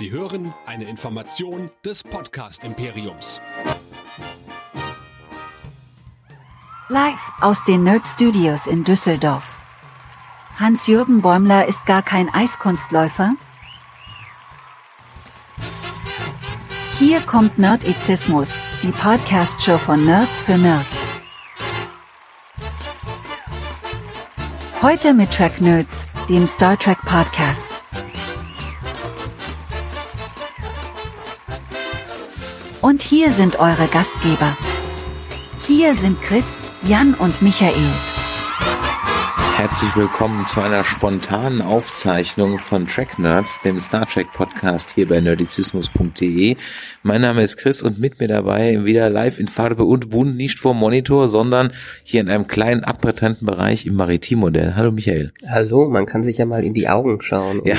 Sie hören eine Information des Podcast Imperiums. Live aus den Nerd Studios in Düsseldorf. Hans-Jürgen Bäumler ist gar kein Eiskunstläufer. Hier kommt Nerdizismus, die Podcast-Show von Nerds für Nerds. Heute mit Track Nerds, dem Star Trek Podcast. Und hier sind eure Gastgeber. Hier sind Chris, Jan und Michael. Herzlich willkommen zu einer spontanen Aufzeichnung von Track Nerds, dem Star Trek Podcast hier bei nerdizismus.de. Mein Name ist Chris und mit mir dabei wieder live in Farbe und bunt, nicht vor Monitor, sondern hier in einem kleinen abgetrennten Bereich im Maritimmodell. Hallo Michael. Hallo, man kann sich ja mal in die Augen schauen. Ja.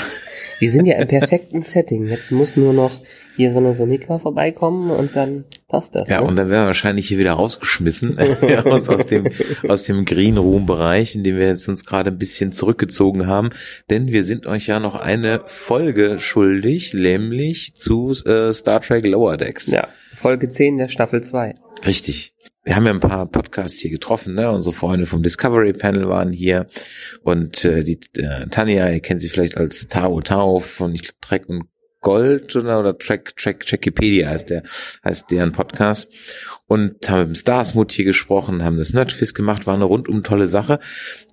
Wir sind ja im perfekten Setting. Jetzt muss nur noch hier so eine Sonika vorbeikommen und dann passt das. Ja, ne? und dann werden wir wahrscheinlich hier wieder rausgeschmissen aus, aus dem, aus dem Green Room Bereich, in dem wir jetzt uns gerade ein bisschen zurückgezogen haben. Denn wir sind euch ja noch eine Folge schuldig, nämlich zu äh, Star Trek Lower Decks. Ja, Folge 10 der Staffel 2. Richtig. Wir haben ja ein paar Podcasts hier getroffen, ne? Unsere Freunde vom Discovery Panel waren hier und äh, die äh, Tanja, ihr kennt sie vielleicht als Tao Tao von ich glaub, Trek und Gold oder, oder Track Track Trackipedia heißt der heißt deren Podcast und haben mit dem Starsmut hier gesprochen, haben das Nerdfist gemacht, war eine rundum tolle Sache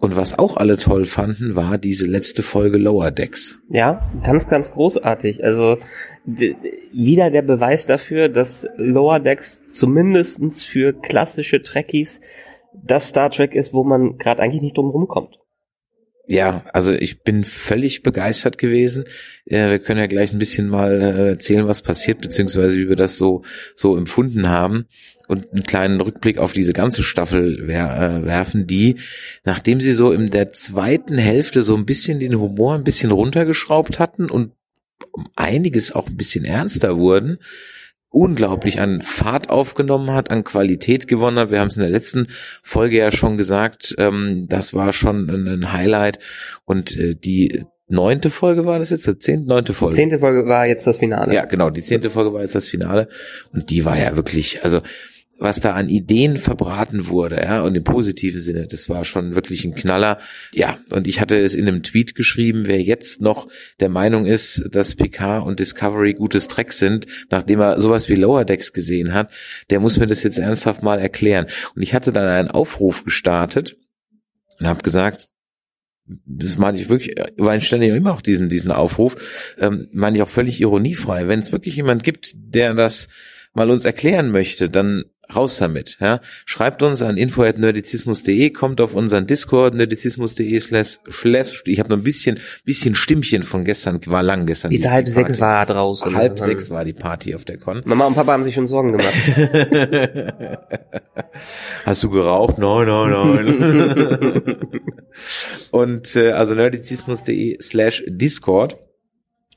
und was auch alle toll fanden, war diese letzte Folge Lower Decks. Ja, ganz, ganz großartig. Also wieder der Beweis dafür, dass Lower Decks zumindestens für klassische Trekkies das Star Trek ist, wo man gerade eigentlich nicht drum rumkommt. Ja, also ich bin völlig begeistert gewesen. Äh, wir können ja gleich ein bisschen mal äh, erzählen, was passiert, beziehungsweise wie wir das so, so empfunden haben und einen kleinen Rückblick auf diese ganze Staffel wer, äh, werfen, die, nachdem sie so in der zweiten Hälfte so ein bisschen den Humor ein bisschen runtergeschraubt hatten und um einiges auch ein bisschen ernster wurden, unglaublich an Fahrt aufgenommen hat, an Qualität gewonnen hat. Wir haben es in der letzten Folge ja schon gesagt, ähm, das war schon ein, Highlight. Und äh, die neunte Folge war das jetzt, die zehnte, neunte Folge. Zehnte Folge war jetzt das Finale. Ja, genau, die zehnte Folge war jetzt das Finale. Und die war ja wirklich, also was da an Ideen verbraten wurde, ja, und im positiven Sinne, das war schon wirklich ein Knaller. Ja, und ich hatte es in einem Tweet geschrieben, wer jetzt noch der Meinung ist, dass Picard und Discovery gutes Track sind, nachdem er sowas wie Lower Decks gesehen hat, der muss mir das jetzt ernsthaft mal erklären. Und ich hatte dann einen Aufruf gestartet und habe gesagt, das meine ich wirklich, weil ich stelle ja immer auch diesen, diesen Aufruf, ähm, meine ich auch völlig ironiefrei. Wenn es wirklich jemand gibt, der das mal uns erklären möchte, dann raus damit. Ja? Schreibt uns an info.nerdizismus.de, kommt auf unseren Discord, nerdizismus.de slash, slash ich habe noch ein bisschen, bisschen Stimmchen von gestern, war lang gestern. Diese die- halb die sechs war draußen. Halb Mhm. sechs war die Party auf der Con. Mama und Papa haben sich schon Sorgen gemacht. Hast du geraucht? Nein, nein, nein. und äh, also nerdizismus.de slash Discord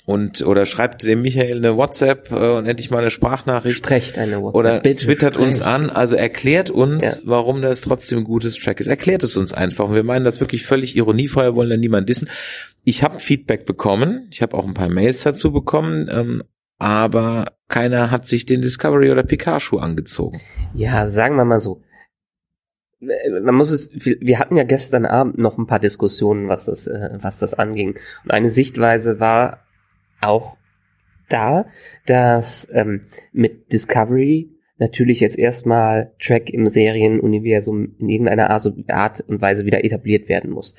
und oder schreibt dem Michael eine WhatsApp äh, und endlich mal eine Sprachnachricht Sprecht eine WhatsApp. oder Bitte twittert uns sprecht. an, also erklärt uns, Ja. warum das trotzdem ein gutes Track ist. Erklärt es uns einfach. Und wir meinen das wirklich völlig ironiefrei, wir wollen da niemand dissen. Ich habe Feedback bekommen, ich habe auch ein paar Mails dazu bekommen, ähm, aber keiner hat sich den Discovery oder Pikachu angezogen. Ja, sagen wir mal so. Man muss es, wir hatten ja gestern Abend noch ein paar Diskussionen, was das, äh, was das anging. Und eine Sichtweise war auch da, dass ähm, mit Discovery natürlich jetzt erstmal Track im Serienuniversum in irgendeiner Art und Weise wieder etabliert werden muss.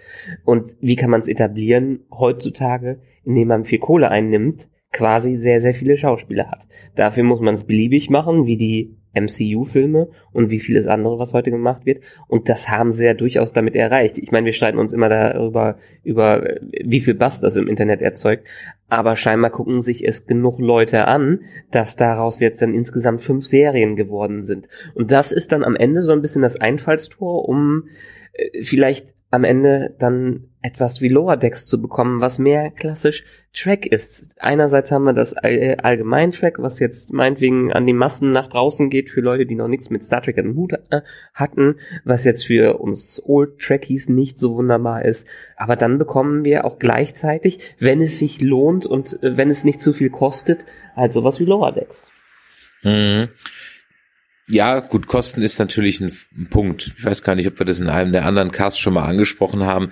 Und wie kann man es etablieren heutzutage, indem man viel Kohle einnimmt, quasi sehr, sehr viele Schauspieler hat. Dafür muss man es beliebig machen, wie die MCU-Filme und wie vieles andere, was heute gemacht wird. Und das haben sie ja durchaus damit erreicht. Ich meine, wir streiten uns immer darüber, über wie viel Bass das im Internet erzeugt. Aber scheinbar gucken sich es genug Leute an, dass daraus jetzt dann insgesamt fünf Serien geworden sind. Und das ist dann am Ende so ein bisschen das Einfallstor, um äh, vielleicht am Ende dann etwas wie Lower Decks zu bekommen, was mehr klassisch Track ist. Einerseits haben wir das All Allgemein-Track, was jetzt meinetwegen an die Massen nach draußen geht für Leute, die noch nichts mit Star Trek im Hut äh, hatten, was jetzt für uns Old Trekkies nicht so wunderbar ist. Aber dann bekommen wir auch gleichzeitig, wenn es sich lohnt und äh, wenn es nicht zu viel kostet, halt sowas wie Lower Decks. Mhm. Ja, gut, Kosten ist natürlich ein, Punkt. Ich weiß gar nicht, ob wir das in einem der anderen Casts schon mal angesprochen haben.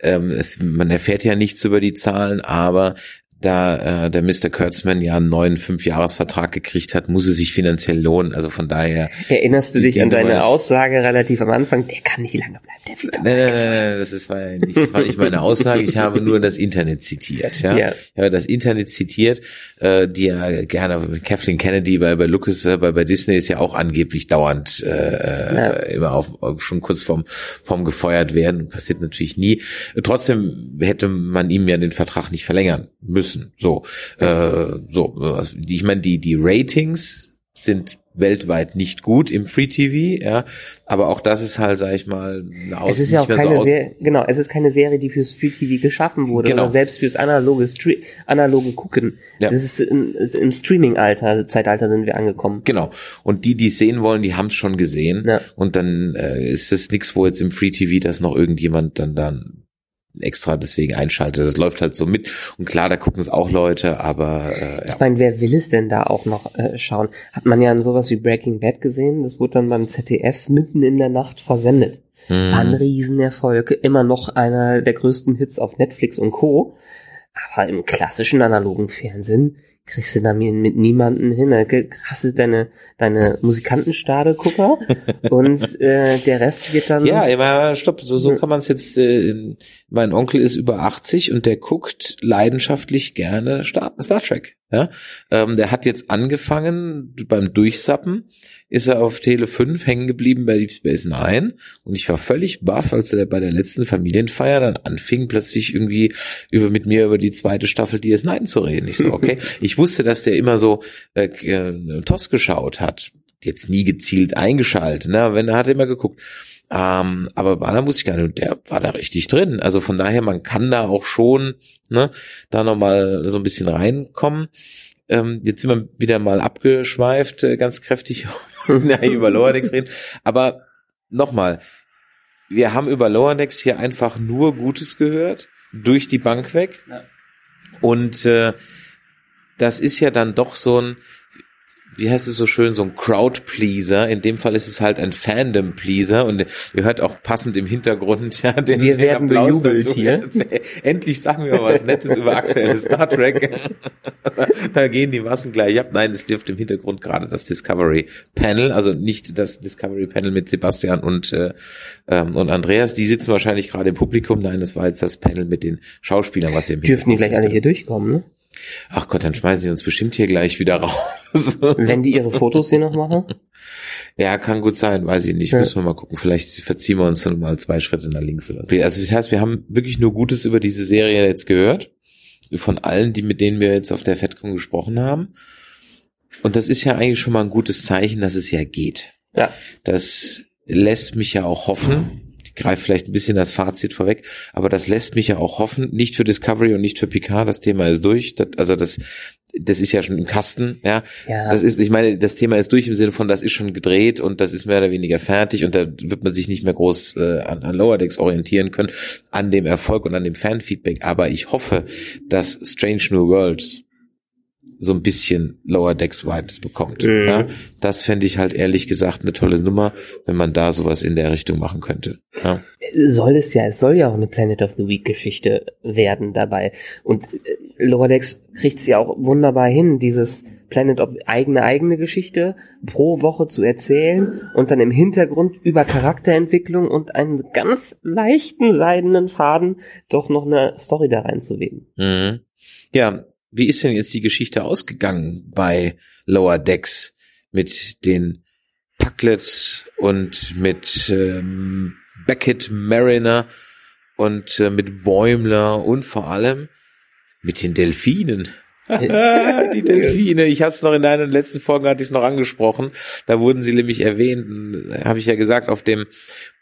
Ähm, es, man erfährt ja nichts über die Zahlen, aber da äh, der Mr. Kurtzman ja einen neuen Fünfjahresvertrag gekriegt hat, muss es sich finanziell lohnen. Also von daher. Erinnerst du dich an deine Aussage relativ am Anfang? Der kann nicht lange bleiben. Der nein, nein, nein, nein, das ist, war ja nicht, das war nicht meine Aussage. Ich habe nur das Internet zitiert. Ja, ja. ich habe das Internet zitiert, äh, die ja gerne Kathleen Kennedy bei bei Lucas äh, bei bei Disney ist ja auch angeblich dauernd äh, ja. immer auf schon kurz vorm vorm gefeuert werden. Passiert natürlich nie. Trotzdem hätte man ihm ja den Vertrag nicht verlängern müssen müssen. So, äh, so. Also ich meine, die die Ratings sind weltweit nicht gut im Free TV, ja, aber auch das ist halt, sag ich mal, eine Aus Es ist ja auch keine so Serie, genau, es ist keine Serie, die fürs Free TV geschaffen wurde genau. oder selbst fürs analoge Stre analoge Gucken. Ja. Das ist, in, ist im Streaming-Alter, Zeitalter sind wir angekommen. Genau. Und die, die es sehen wollen, die haben es schon gesehen. Ja. Und dann äh, ist es nichts, wo jetzt im Free TV das noch irgendjemand dann dann extra deswegen einschaltet. Das läuft halt so mit. Und klar, da gucken es auch Leute, aber äh, ja. Ich meine, wer will es denn da auch noch äh, schauen? Hat man ja in sowas wie Breaking Bad gesehen, das wurde dann beim ZDF mitten in der Nacht versendet. Mhm. War ein Riesenerfolg, immer noch einer der größten Hits auf Netflix und Co. Aber im klassischen analogen Fernsehen kriegst du da mit niemanden hin. Da hast du deine, deine Musikantenstade-Gucker und äh, der Rest wird dann. Ja, immer stopp, so, so kann man es jetzt. Äh, mein Onkel ist über 80 und der guckt leidenschaftlich gerne Star, Star Trek. Ja, ähm, der hat jetzt angefangen beim Durchsappen ist er auf Tele 5 hängen geblieben bei Deep Space Nine und ich war völlig baff, als er bei der letzten Familienfeier dann anfing, plötzlich irgendwie über mit mir über die zweite Staffel DS9 zu reden. Ich so, okay. ich wusste, dass der immer so äh, äh, TOS geschaut hat, jetzt nie gezielt eingeschaltet, ne? Wenn er hat immer geguckt. Ähm, aber der muss ich gar nicht, der war da richtig drin. Also von daher, man kann da auch schon, ne, da nochmal so ein bisschen reinkommen. Ähm, jetzt sind wir wieder mal abgeschweift, äh, ganz kräftig über Lower Decks reden. Aber nochmal, wir haben über Lower Decks hier einfach nur Gutes gehört, durch die Bank weg. Ja. Und äh, das ist ja dann doch so ein, wie heißt es so schön, so ein Crowd-Pleaser. In dem Fall ist es halt ein Fandom-Pleaser und ihr hört auch passend im Hintergrund ja den, wir den werden Applaus dazu. Hier. Endlich sagen wir mal was Nettes über aktuelles Star Trek. da gehen die Massen gleich ab. Nein, es dürfte im Hintergrund gerade das Discovery Panel, also nicht das Discovery Panel mit Sebastian und äh, ähm, und Andreas, die sitzen wahrscheinlich gerade im Publikum. Nein, das war jetzt das Panel mit den Schauspielern, was ihr im Dürfen die gleich alle hier durchkommen, ne? Ach Gott, dann schmeißen sie uns bestimmt hier gleich wieder raus. Wenn die ihre Fotos hier noch machen? Ja, kann gut sein, weiß ich nicht. Ja. Müssen wir mal gucken. Vielleicht verziehen wir uns dann mal zwei Schritte nach links oder so. Also das heißt, wir haben wirklich nur Gutes über diese Serie jetzt gehört. Von allen, die mit denen wir jetzt auf der FedCon gesprochen haben. Und das ist ja eigentlich schon mal ein gutes Zeichen, dass es ja geht. Ja. Das lässt mich ja auch hoffen, greife vielleicht ein bisschen das Fazit vorweg, aber das lässt mich ja auch hoffen, nicht für Discovery und nicht für Picard, das Thema ist durch, das, also das, das ist ja schon im Kasten, ja. ja. Das ist, ich meine, das Thema ist durch im Sinne von, das ist schon gedreht und das ist mehr oder weniger fertig und da wird man sich nicht mehr groß äh, an, an Lower Decks orientieren können, an dem Erfolg und an dem Fanfeedback, aber ich hoffe, dass Strange New Worlds so ein bisschen Lower Decks Vibes bekommt. Mhm. Ja, das fände ich halt ehrlich gesagt eine tolle Nummer, wenn man da sowas in der Richtung machen könnte. Ja. Soll es ja, es soll ja auch eine Planet of the Week Geschichte werden dabei. Und äh, Lower Decks kriegt es ja auch wunderbar hin, dieses Planet of eigene eigene Geschichte pro Woche zu erzählen und dann im Hintergrund über Charakterentwicklung und einen ganz leichten seidenen Faden doch noch eine Story da reinzuweben. Mhm. Ja, wie ist denn jetzt die Geschichte ausgegangen bei Lower Decks mit den Packlets und mit ähm, Beckett Mariner und äh, mit Bäumler und vor allem mit den Delfinen? die Delfine, ich hatte es noch in deinen letzten Folgen, hatte ich es noch angesprochen. Da wurden sie nämlich erwähnt, habe ich ja gesagt, auf dem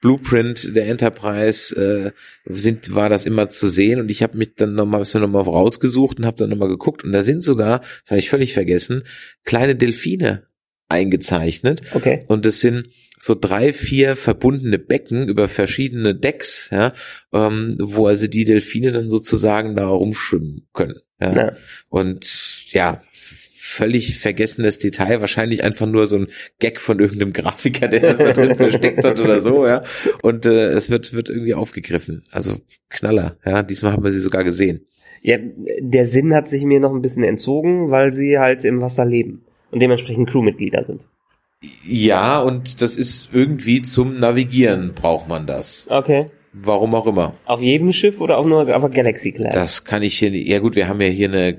Blueprint der Enterprise äh, sind, war das immer zu sehen und ich habe mich dann nochmal noch mal rausgesucht und habe dann nochmal geguckt und da sind sogar, das habe ich völlig vergessen, kleine Delfine eingezeichnet. Okay. Und es sind so drei, vier verbundene Becken über verschiedene Decks, ja, ähm, wo also die Delfine dann sozusagen da rumschwimmen können. Ja. Ja. Und ja, völlig vergessenes Detail, wahrscheinlich einfach nur so ein Gag von irgendeinem Grafiker, der das da drin versteckt hat oder so, ja. Und äh, es wird, wird irgendwie aufgegriffen. Also Knaller, ja. Diesmal haben wir sie sogar gesehen. Ja, der Sinn hat sich mir noch ein bisschen entzogen, weil sie halt im Wasser leben und dementsprechend Crewmitglieder sind. Ja, und das ist irgendwie zum Navigieren braucht man das. Okay. Warum auch immer. Auf jedem Schiff oder auch nur auf Galaxy Class? Das kann ich hier, ja gut, wir haben ja hier eine.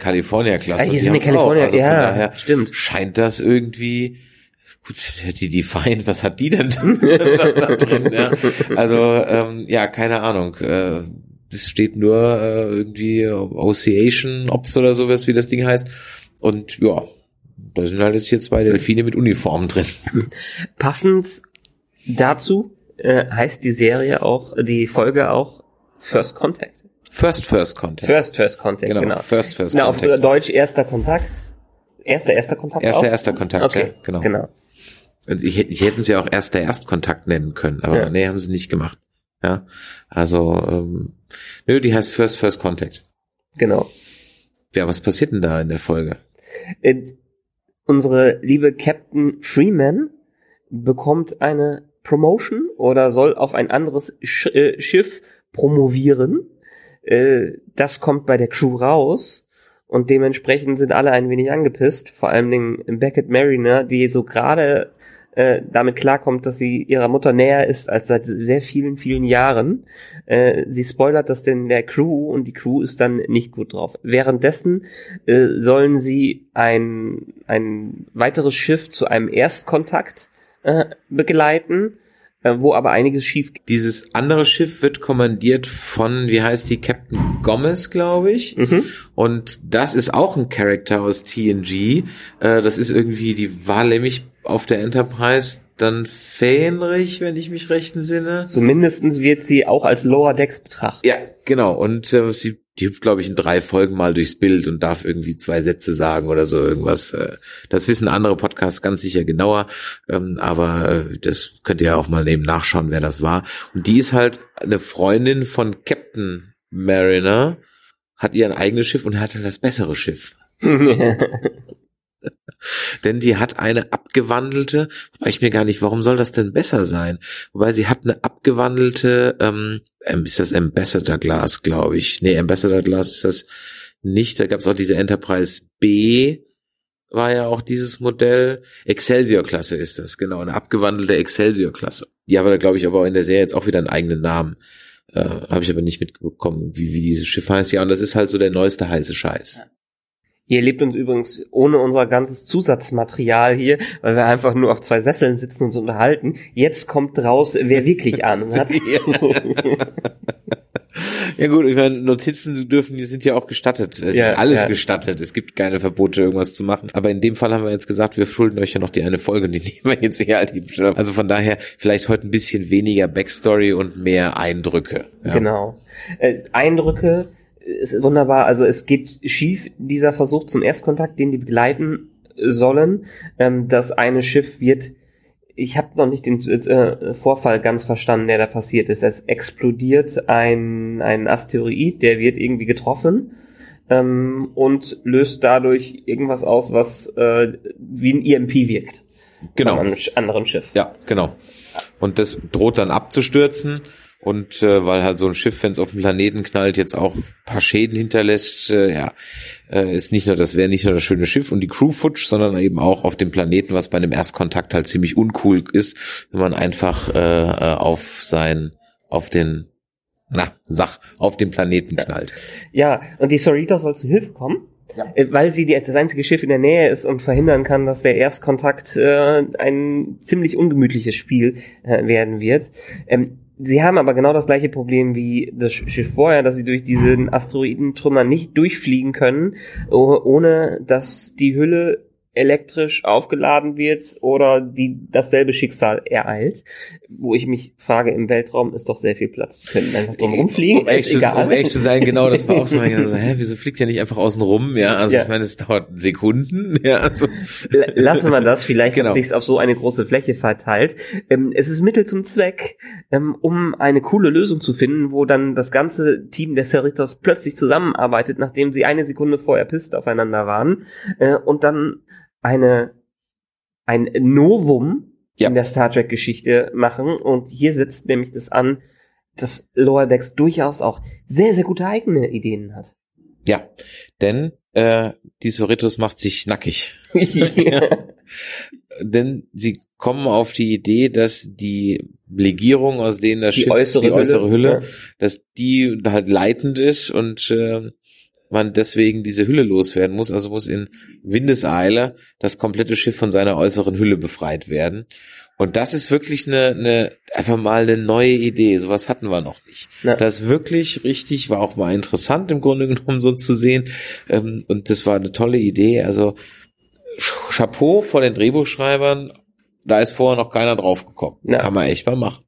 Ah, hier und ist die eine haben's auch. California, also ja, von daher stimmt. Scheint das irgendwie, gut, die Define, was hat die denn da, da drin? Ja? Also, ähm, ja, keine Ahnung. Äh, es steht nur äh, irgendwie Oceation Ops oder sowas, wie das Ding heißt. Und ja, da sind halt jetzt hier zwei Delfine mit Uniformen drin. Passend dazu äh, heißt die Serie auch, die Folge auch First Contact. First First Contact. First First Contact, genau, genau. First First Na, auf Contact. Deutsch erster Kontakt. Erster, erster Kontakt Erster, auch? erster Kontakt, Okay, ja, genau. genau. Und ich, hätte- ich hätten sie auch erst der Erstkontakt nennen können, aber Ja. nee, haben sie nicht gemacht. Ja, also ähm, nö, die heißt First First Contact. Genau. Ja, was passiert denn da in der Folge? Äh, unsere liebe Captain Freeman bekommt eine Promotion oder soll auf ein anderes Sch äh, Schiff promovieren. Äh, das kommt bei der Crew raus und dementsprechend sind alle ein wenig angepisst. Vor allem den Beckett Mariner, die so gerade äh, damit klarkommt, dass sie ihrer Mutter näher ist als seit sehr vielen, vielen Jahren. Äh, sie spoilert das denn der Crew und die Crew ist dann nicht gut drauf. Währenddessen äh, sollen sie ein, ein weiteres Schiff zu einem Erstkontakt äh, begleiten, äh, wo aber einiges schief geht. Dieses andere Schiff wird kommandiert von, wie heißt die, Captain Gomez, glaube ich. Mhm. Und das ist auch ein Charakter aus TNG. Äh, das ist irgendwie, die war nämlich auf der Enterprise dann Fähnrich, wenn ich mich recht entsinne. Zumindestens wird sie auch als Lower Decks betrachtet. Ja, genau. Und äh, sie die hüpft, glaube ich, in drei Folgen mal durchs Bild und darf irgendwie zwei Sätze sagen oder so irgendwas. Äh, Das wissen andere Podcasts ganz sicher genauer, ähm, aber äh, das könnt ihr ja auch mal eben nachschauen, wer das war. Und die ist halt eine Freundin von Captain Mariner, hat ihr ein eigenes Schiff und hat halt das bessere Schiff. Denn die hat eine abgewandelte, wobei ich mir gar nicht, warum soll das denn besser sein? Wobei sie hat eine abgewandelte, ähm, ähm, ist das Ambassador Glass, glaube ich. Nee, Ambassador Glass ist das nicht. Da gab es auch diese Enterprise B, war ja auch dieses Modell. Excelsior-Klasse ist das, genau, eine abgewandelte Excelsior-Klasse. Die haben da, glaube ich, aber auch in der Serie jetzt auch wieder einen eigenen Namen. Äh, Habe ich aber nicht mitbekommen, wie, wie dieses Schiff heißt. Ja, und das ist halt so der neueste heiße Scheiß. Ihr erlebt uns übrigens ohne unser ganzes Zusatzmaterial hier, weil wir einfach nur auf zwei Sesseln sitzen und uns unterhalten. Jetzt kommt raus, wer wirklich Ahnung hat. Ja gut, ich meine, Notizen dürfen, die sind ja auch gestattet. Es Ja, ist alles ja. gestattet. Es gibt keine Verbote, irgendwas zu machen. Aber in dem Fall haben wir jetzt gesagt, wir schulden euch ja noch die eine Folge, die nehmen wir jetzt her. Also von daher vielleicht heute ein bisschen weniger Backstory und mehr Eindrücke. Ja. Genau. Äh, Eindrücke ist wunderbar. Also es geht schief, dieser Versuch zum Erstkontakt, den die begleiten sollen. Ähm, das eine Schiff wird, ich habe noch nicht den äh, Vorfall ganz verstanden, der da passiert ist. Es explodiert ein, ein Asteroid, der wird irgendwie getroffen ähm, und löst dadurch irgendwas aus, was äh, wie ein EMP wirkt. Genau. Von einem anderen Schiff. Ja, genau. Und das droht dann abzustürzen. Und äh, weil halt so ein Schiff, wenn es auf dem Planeten knallt, jetzt auch ein paar Schäden hinterlässt, äh, ja, äh, ist nicht nur das wäre nicht nur das schöne Schiff und die Crew futsch, sondern eben auch auf dem Planeten, was bei einem Erstkontakt halt ziemlich uncool ist, wenn man einfach äh, äh, auf sein, auf den, na, Sach, auf den Planeten knallt. Ja, und die Sorita soll zu Hilfe kommen, äh, weil sie die, das einzige Schiff in der Nähe ist und verhindern kann, dass der Erstkontakt äh, ein ziemlich ungemütliches Spiel äh, werden wird. Ähm, Sie haben aber genau das gleiche Problem wie das Schiff vorher, dass sie durch diesen Asteroidentrümmer nicht durchfliegen können, oh- ohne dass die Hülle elektrisch aufgeladen wird oder die dasselbe Schicksal ereilt, wo ich mich frage, im Weltraum ist doch sehr viel Platz. Die können einfach drum rumfliegen, Um ehrlich, ist zu, um ehrlich zu sein, genau, das war auch so, also, hä, wieso fliegt ja nicht einfach außen rum, ja, also Ja. ich meine, es dauert Sekunden, ja, also, Lassen wir das, vielleicht Genau. hat sich's auf so eine große Fläche verteilt. Ähm, es ist Mittel zum Zweck, ähm, um eine coole Lösung zu finden, wo dann das ganze Team der Cerritos plötzlich zusammenarbeitet, nachdem sie eine Sekunde vorher pisst aufeinander waren, äh, und dann eine ein Novum Ja. in der Star Trek Geschichte machen. Und hier setzt nämlich das an, dass Lower Decks durchaus auch sehr, sehr gute eigene Ideen hat. ja, denn, äh, die Soritos macht sich nackig. denn sie kommen auf die Idee, dass die Legierung, aus denen das Die Schiff, äußere die äußere Hülle, Hülle, ja. dass die halt leitend ist und äh, man deswegen diese Hülle loswerden muss. Also muss in Windeseile das komplette Schiff von seiner äußeren Hülle befreit werden. Und das ist wirklich eine, eine einfach mal eine neue Idee. Sowas hatten wir noch nicht. Ja. Das wirklich richtig, war auch mal interessant im Grunde genommen so zu sehen. Ähm, und das war eine tolle Idee. Also Chapeau vor den Drehbuchschreibern. Da ist vorher noch keiner drauf gekommen. Ja. Kann man echt mal machen.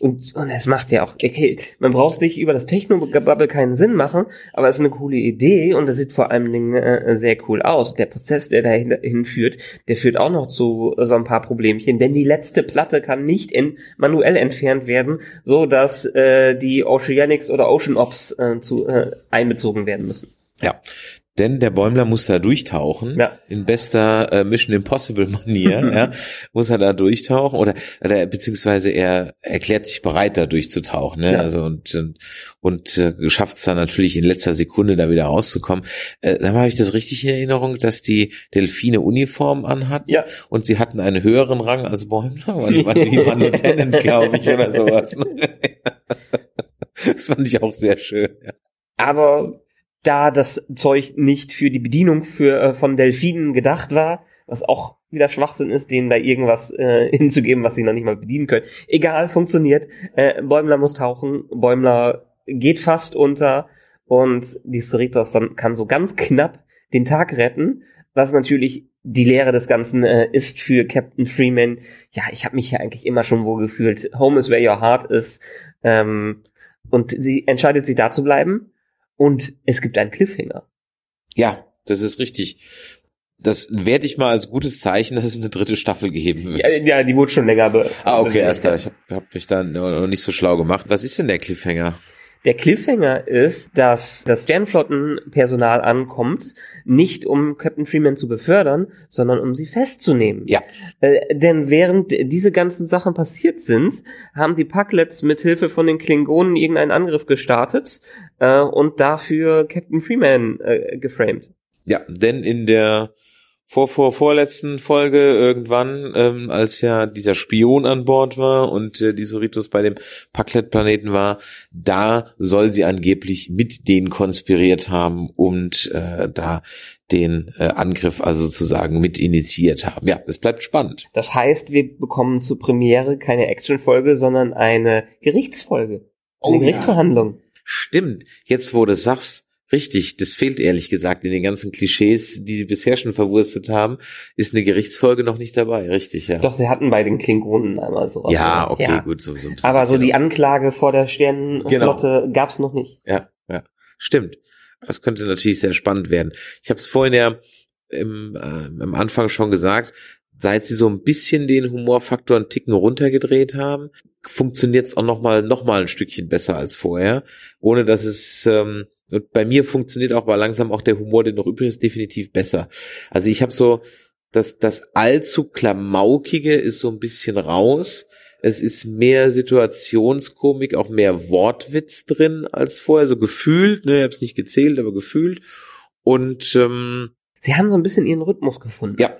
Und, und es macht ja auch, okay, man braucht sich über das Techno-Bubble keinen Sinn machen, aber es ist eine coole Idee und es sieht vor allen Dingen äh, sehr cool aus. Der Prozess, der dahin hinführt, der führt auch noch zu so ein paar Problemchen, denn die letzte Platte kann nicht in, manuell entfernt werden, so dass äh, die Oceanics oder Ocean Ops äh, zu, äh, einbezogen werden müssen. Ja, denn der Bäumler muss da durchtauchen, Ja. in bester äh, Mission Impossible Manier, ja, muss er da durchtauchen oder, oder beziehungsweise er erklärt sich bereit, da durchzutauchen, ne? Ja. Also und und, und äh, schafft es dann natürlich in letzter Sekunde da wieder rauszukommen. Äh, dann habe ich das richtig in Erinnerung, dass die Delfine Uniform anhatten Ja. und sie hatten einen höheren Rang als Bäumler, waren, die waren Lieutenant, glaube ich, oder sowas. ne? das fand ich auch sehr schön. Ja. Aber da das Zeug nicht für die Bedienung für, äh, von Delfinen gedacht war, was auch wieder Schwachsinn ist, denen da irgendwas äh, hinzugeben, was sie noch nicht mal bedienen können. Egal, funktioniert. Äh, Bäumler muss tauchen, Bäumler geht fast unter und die Cerritos dann kann so ganz knapp den Tag retten, was natürlich die Lehre des Ganzen äh, ist für Captain Freeman. Ja, ich habe mich hier eigentlich immer schon wohl gefühlt. Home is where your heart is. Ähm, und sie entscheidet sich da zu bleiben und es gibt einen Cliffhanger. Ja, das ist richtig. Das werde ich mal als gutes Zeichen, dass es eine dritte Staffel geben wird. Ja, ja die wurde schon länger. Be ah, okay, alles klar. Ich habe hab mich da noch nicht so schlau gemacht. Was ist denn der Cliffhanger? Der Cliffhanger ist, dass das Sternflottenpersonal ankommt, nicht um Captain Freeman zu befördern, sondern um sie festzunehmen. Ja. Äh, denn während diese ganzen Sachen passiert sind, haben die Packlets mit Hilfe von den Klingonen irgendeinen Angriff gestartet äh, und dafür Captain Freeman äh, geframed. Ja, denn in der vor, vor, vorletzten Folge irgendwann, ähm, als ja dieser Spion an Bord war und äh, die Soritos bei dem Packlet-Planeten war, da soll sie angeblich mit denen konspiriert haben und äh, da den äh, Angriff also sozusagen mit initiiert haben. Ja, es bleibt spannend. Das heißt, wir bekommen zur Premiere keine Actionfolge, sondern eine Gerichtsfolge. Eine Oh ja. Stimmt, jetzt wo du sagst, richtig, das fehlt ehrlich gesagt in den ganzen Klischees, die sie bisher schon verwurstet haben, ist eine Gerichtsfolge noch nicht dabei, richtig, ja. Doch, sie hatten bei den Klingonen einmal so. ja, okay, gut, so, so ein bisschen. Aber so die Anklage vor der Sternenflotte gab's noch nicht. Ja, ja, stimmt. Das könnte natürlich sehr spannend werden. Ich habe es vorhin ja im, äh, am Anfang schon gesagt, seit sie so ein bisschen den Humorfaktor einen Ticken runtergedreht haben, funktioniert es auch noch mal, noch mal ein Stückchen besser als vorher, ohne dass es ähm, und bei mir funktioniert auch mal langsam auch der Humor, der noch übrig ist, definitiv besser. Also ich habe so das das allzu klamaukige ist so ein bisschen raus. Es ist mehr Situationskomik, auch mehr Wortwitz drin als vorher, so gefühlt, ne, ich hab's nicht gezählt, aber gefühlt. Und ähm, Sie haben so ein bisschen ihren Rhythmus gefunden. ja,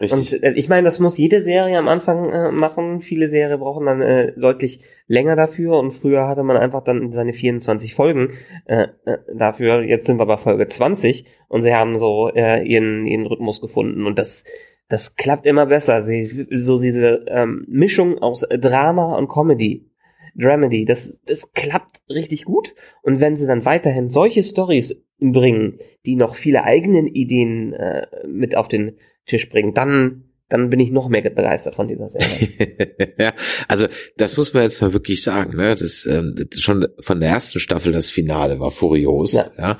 richtig. Und äh, ich meine, das muss jede Serie am Anfang äh, machen. Viele Serien brauchen dann äh, deutlich länger dafür und früher hatte man einfach dann seine 24 Folgen äh, äh, dafür. Jetzt sind wir bei Folge 20 und sie haben so äh, ihren, ihren Rhythmus gefunden und das das klappt immer besser. Sie, so diese ähm, Mischung aus Drama und Comedy Dramedy. Das, das klappt richtig gut. Und wenn sie dann weiterhin solche Stories bringen, die noch viele eigenen Ideen äh, mit auf den Tisch bringen, dann dann bin ich noch mehr begeistert von dieser Serie. ja, also das muss man jetzt mal wirklich sagen. Ne? Das, ähm, schon von der ersten Staffel das Finale war furios. Ja. ja?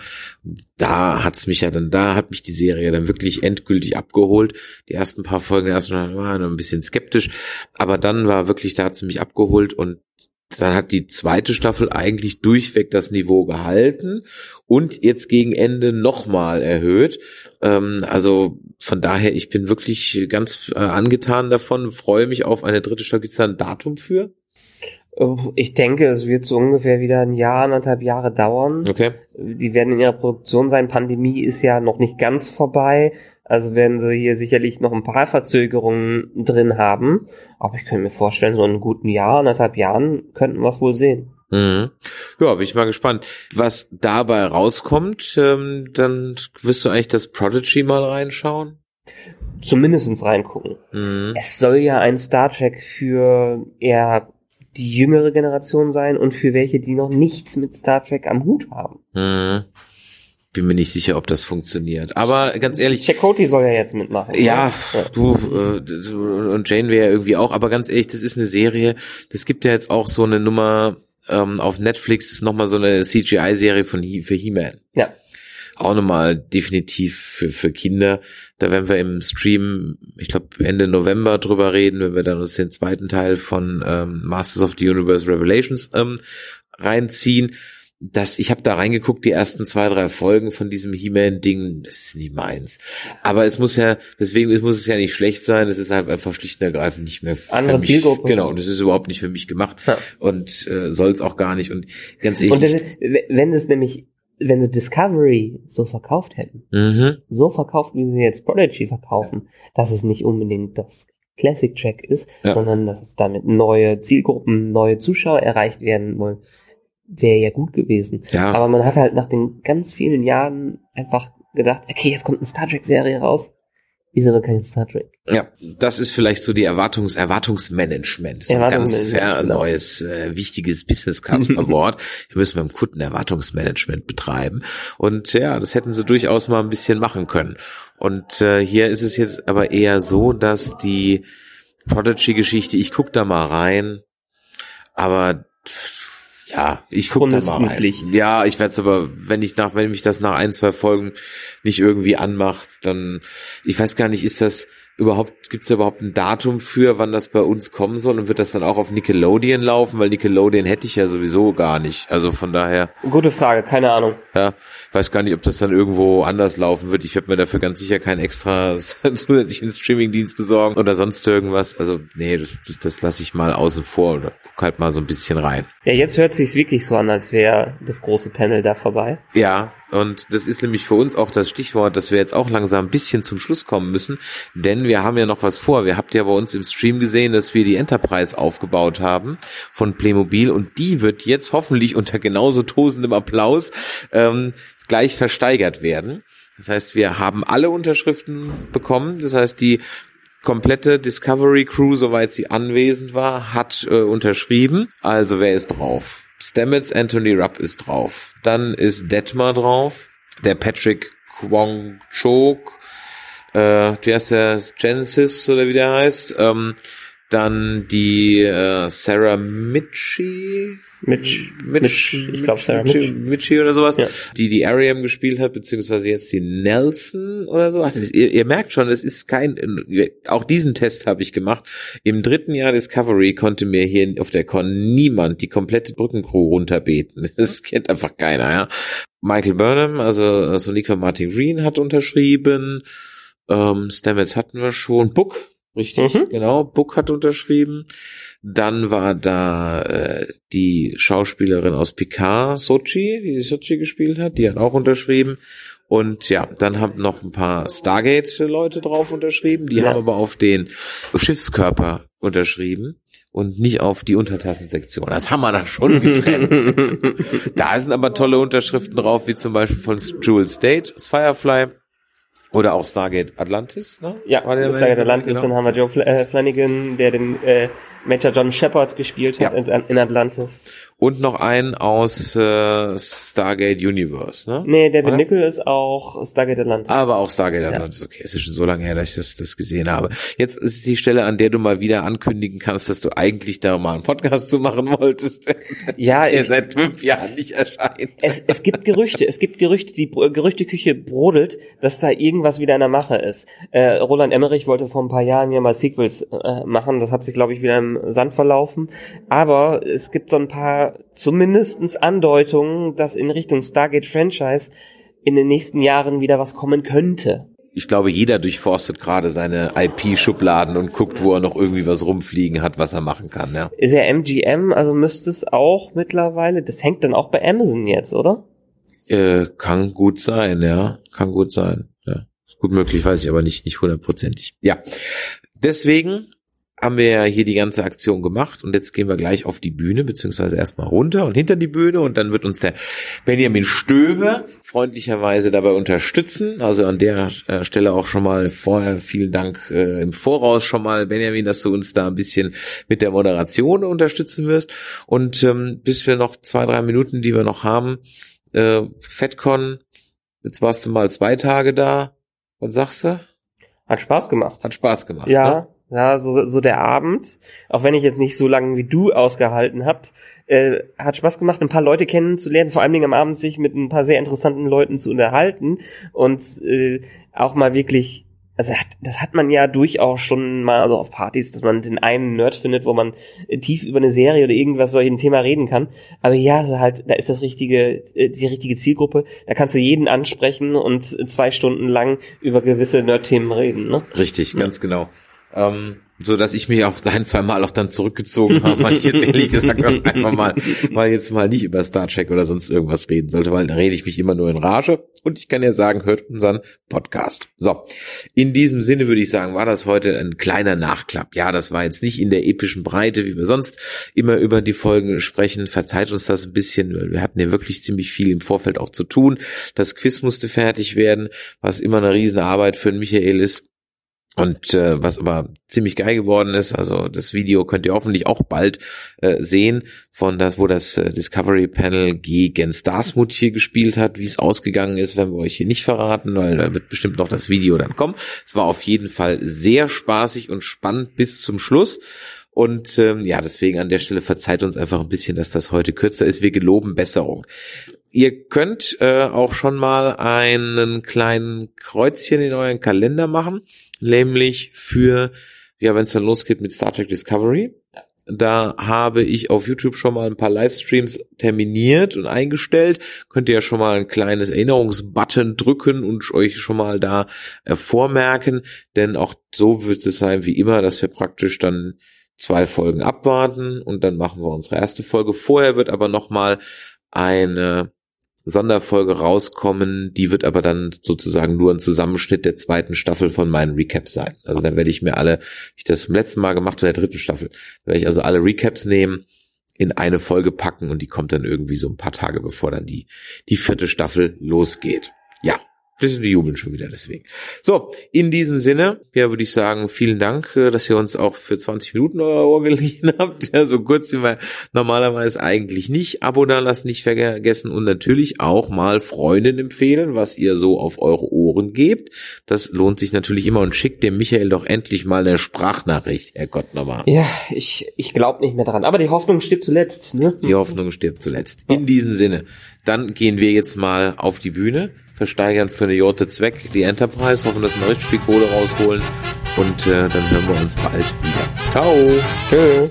Da hat's mich ja dann, da hat mich die Serie dann wirklich endgültig abgeholt. Die ersten paar Folgen, erst waren ein bisschen skeptisch, aber dann war wirklich, da hat sie mich abgeholt und dann hat die zweite Staffel eigentlich durchweg das Niveau gehalten und jetzt gegen Ende nochmal erhöht. Ähm, also von daher, ich bin wirklich ganz äh, angetan davon, freue mich auf eine dritte Staffel. Gibt es da ein Datum für? Ich denke, es wird so ungefähr wieder ein Jahr, anderthalb Jahre dauern. Okay. Die werden in ihrer Produktion sein. Pandemie ist ja noch nicht ganz vorbei. Also werden sie hier sicherlich noch ein paar Verzögerungen drin haben. Aber ich könnte mir vorstellen, so in einem guten Jahr, anderthalb Jahren könnten wir es wohl sehen. Mhm. Ja, bin ich mal gespannt. Was dabei rauskommt, ähm, dann wirst du eigentlich das Prodigy mal reinschauen? Zumindestens reingucken. Mhm. Es soll ja ein Star Trek für eher die jüngere Generation sein und für welche, die noch nichts mit Star Trek am Hut haben. Mhm bin mir nicht sicher, ob das funktioniert. Aber ganz ehrlich. Chakoti soll ja jetzt mitmachen. Ja, ja. Du, äh, du und Jane wäre irgendwie auch, aber ganz ehrlich, das ist eine Serie, das gibt ja jetzt auch so eine Nummer ähm, auf Netflix, nochmal so eine CGI-Serie von He für He-Man. Ja. Auch nochmal definitiv für, für Kinder. Da werden wir im Stream, ich glaube Ende November drüber reden, wenn wir dann uns den zweiten Teil von ähm, Masters of the Universe Revelations ähm, reinziehen das, ich habe da reingeguckt, die ersten zwei, drei Folgen von diesem He-Man-Ding, das ist nicht meins. Aber es muss ja, deswegen muss es ja nicht schlecht sein, es ist halt einfach schlicht und ergreifend nicht mehr für Andere mich. Zielgruppe. Genau, und es ist überhaupt nicht für mich gemacht Ja. und äh, soll es auch gar nicht. Und ganz Und ehrlich, wenn, wenn es nämlich, wenn sie Discovery so verkauft hätten, mhm, so verkauft, wie sie jetzt Prodigy verkaufen, dass es nicht unbedingt das Classic Track ist, Ja. sondern dass es damit neue Zielgruppen, neue Zuschauer erreicht werden wollen, wäre ja gut gewesen. ja, Aber man hat halt nach den ganz vielen Jahren einfach gedacht, okay, jetzt kommt eine Star Trek Serie raus. Ist aber kein Star Trek. ja, das ist vielleicht so die Erwartungs Erwartungsmanagement. So ein ganz sehr genau. neues, äh, wichtiges Business-Wort. Wir müssen beim Kunden Erwartungsmanagement betreiben. Und ja, das hätten sie durchaus mal ein bisschen machen können. Und äh, hier ist es jetzt aber eher so, dass die Prodigy-Geschichte, ich guck da mal rein, aber ja, ich guck da mal rein. Ja, ich werde es aber, wenn ich nach, wenn mich das nach ein, zwei Folgen nicht irgendwie anmacht, dann, ich weiß gar nicht, ist das überhaupt, gibt es überhaupt ein Datum für, wann das bei uns kommen soll und wird das dann auch auf Nickelodeon laufen, weil Nickelodeon hätte ich ja sowieso gar nicht. Also von daher, Gute Frage, keine Ahnung. ja, weiß gar nicht, ob das dann irgendwo anders laufen wird. Ich werde mir dafür ganz sicher keinen extra zusätzlichen Streamingdienst besorgen oder sonst irgendwas. Also nee, das, das lasse ich mal außen vor oder guck halt mal so ein bisschen rein. Ja, jetzt hört sich's wirklich so an, als wäre das große Panel da vorbei. Ja, und das ist nämlich für uns auch das Stichwort, dass wir jetzt auch langsam ein bisschen zum Schluss kommen müssen, denn wir haben ja noch was vor. Wir habt ja bei uns im Stream gesehen, dass wir die Enterprise aufgebaut haben von Playmobil und die wird jetzt hoffentlich unter genauso tosendem Applaus ähm, gleich versteigert werden. Das heißt, wir haben alle Unterschriften bekommen. Das heißt, die komplette Discovery Crew, soweit sie anwesend war, hat äh, unterschrieben. Also wer ist drauf? Stamets Anthony Rupp ist drauf. Dann ist Detmar drauf. Der Patrick Kwong Chok. Äh, wie heißt der? Genesis oder wie der heißt. Ähm, dann die äh, Sarah Mitchie. Mitch, Mitch, Mitch ich glaube Sarah Mitch. Mitchie oder sowas, Ja. die die Ariam gespielt hat, beziehungsweise jetzt die Nelson oder so. Das, ihr, ihr merkt schon, es ist kein, auch diesen Test habe ich gemacht. Im dritten Jahr Discovery konnte mir hier auf der Con niemand die komplette Brückencrew runterbeten. Das kennt einfach keiner, ja. Michael Burnham, also Sonika Martin Green hat unterschrieben. Ähm, Stamets hatten wir schon. Book, richtig, Mhm. genau. Book hat unterschrieben. Dann war da äh, die Schauspielerin aus Picard, Sochi, die Sochi gespielt hat, die hat auch unterschrieben. Und ja, dann haben noch ein paar Stargate-Leute drauf unterschrieben. Die Ja. haben aber auf den Schiffskörper unterschrieben und nicht auf die Untertassensektion. Das haben wir da schon getrennt. da sind aber tolle Unterschriften drauf, wie zum Beispiel von Jewel State Firefly. Oder auch Stargate Atlantis, ne? Ja, Stargate? Atlantis, Genau. dann haben wir Joe Fl äh, Flanagan, der den äh, Major John Shepard gespielt hat Ja. in, in Atlantis. Und noch einen aus äh, Stargate Universe, ne? Nee, David Oder? Nickel ist auch Stargate Atlantis. Aber auch Stargate Atlantis, okay. Es ist schon so lange her, dass ich das, das gesehen habe. Jetzt ist die Stelle, an der du mal wieder ankündigen kannst, dass du eigentlich da mal einen Podcast zu machen wolltest, ja, der ich, seit fünf Jahren nicht erscheint. es, es gibt Gerüchte, es gibt Gerüchte, die Gerüchteküche brodelt, dass da irgendwas wieder in der Mache ist. Äh, Roland Emmerich wollte vor ein paar Jahren ja mal Sequels äh, machen, das hat sich, glaube ich, wieder im Sand verlaufen. Aber es gibt so ein paar zumindestens Andeutungen, dass in Richtung Stargate Franchise in den nächsten Jahren wieder was kommen könnte. Ich glaube, jeder durchforstet gerade seine IP-Schubladen und guckt, wo er noch irgendwie was rumfliegen hat, was er machen kann, ja. Ist ja MGM, also müsste es auch mittlerweile, das hängt dann auch bei Amazon jetzt, oder? Äh, kann gut sein, ja. Kann gut sein. Ja. Ist gut möglich, weiß ich aber nicht, nicht hundertprozentig. Ja. Deswegen haben wir ja hier die ganze Aktion gemacht und jetzt gehen wir gleich auf die Bühne, beziehungsweise erstmal runter und hinter die Bühne und dann wird uns der Benjamin Stöwe freundlicherweise dabei unterstützen. Also an der äh, Stelle auch schon mal vorher vielen Dank äh, im Voraus schon mal, Benjamin, dass du uns da ein bisschen mit der Moderation unterstützen wirst. Und ähm, bis wir noch zwei, drei Minuten, die wir noch haben, äh, FedCon, jetzt warst du mal zwei Tage da. Was sagst du? Hat Spaß gemacht. Hat Spaß gemacht. Ja, Ne? Ja, so, so der Abend, auch wenn ich jetzt nicht so lange wie du ausgehalten hab, äh, hat Spaß gemacht, ein paar Leute kennenzulernen, vor allen Dingen am Abend sich mit ein paar sehr interessanten Leuten zu unterhalten und äh, auch mal wirklich, also das hat, das hat man ja durchaus schon mal also auf Partys, dass man den einen Nerd findet, wo man äh, tief über eine Serie oder irgendwas solchen Thema reden kann. Aber ja, also halt, da ist das richtige, äh, die richtige Zielgruppe. Da kannst du jeden ansprechen und zwei Stunden lang über gewisse Nerd-Themen reden. Ne? Richtig, ganz genau. Ähm, so dass ich mich auf ein, zwei Mal auch dann zurückgezogen habe, weil ich jetzt ehrlich gesagt auch einfach mal, mal jetzt mal nicht über Star Trek oder sonst irgendwas reden sollte, weil da rede ich mich immer nur in Rage. Und ich kann ja sagen, hört unseren Podcast. So, in diesem Sinne würde ich sagen, war das heute ein kleiner Nachklapp. Ja, das war jetzt nicht in der epischen Breite, wie wir sonst immer über die Folgen sprechen. Verzeiht uns das ein bisschen, wir hatten ja wirklich ziemlich viel im Vorfeld auch zu tun. Das Quiz musste fertig werden, was immer eine riesen Arbeit für den Michael ist. Und äh, was aber ziemlich geil geworden ist, also das Video könnt ihr hoffentlich auch bald äh, sehen, von das, wo das äh, Discovery Panel gegen Starsmut hier gespielt hat, wie es ausgegangen ist, werden wir euch hier nicht verraten, weil da wird bestimmt noch das Video dann kommen. Es war auf jeden Fall sehr spaßig und spannend bis zum Schluss. Und ähm, ja, deswegen an der Stelle verzeiht uns einfach ein bisschen, dass das heute kürzer ist. Wir geloben Besserung. Ihr könnt äh, auch schon mal einen kleinen Kreuzchen in euren Kalender machen, nämlich für, ja, wenn es dann losgeht mit Star Trek Discovery. Da habe ich auf YouTube schon mal ein paar Livestreams terminiert und eingestellt. Könnt ihr ja schon mal ein kleines Erinnerungsbutton drücken und euch schon mal da äh, vormerken, denn auch so wird es sein wie immer, dass wir praktisch dann zwei Folgen abwarten und dann machen wir unsere erste Folge. Vorher wird aber noch mal eine Sonderfolge rauskommen, die wird aber dann sozusagen nur ein Zusammenschnitt der zweiten Staffel von meinen Recaps sein. Also da werde ich mir alle, ich das zum letzten Mal gemacht in der dritten Staffel, werde ich also alle Recaps nehmen, in eine Folge packen und die kommt dann irgendwie so ein paar Tage bevor dann die, die vierte Staffel losgeht. Ja. Das die jubeln schon wieder deswegen. So, in diesem Sinne, ja, würde ich sagen, vielen Dank, äh, dass ihr uns auch für 20 Minuten euer Ohr geliehen habt. Ja, so kurz sind wir normalerweise eigentlich nicht. Abo da lasst nicht vergessen und natürlich auch mal Freunden empfehlen, was ihr so auf eure Ohren gebt. Das lohnt sich natürlich immer und schickt dem Michael doch endlich mal eine Sprachnachricht, Herrgott nochmal. Ja, ich, ich glaube nicht mehr dran. Aber die Hoffnung stirbt zuletzt. Ne? Die Hoffnung stirbt zuletzt. In diesem Sinne, dann gehen wir jetzt mal auf die Bühne, versteigern für eine Jote Zweck die Enterprise, hoffen, dass wir richtig viel Kohle rausholen und äh, dann hören wir uns bald wieder. Ciao! Tschö.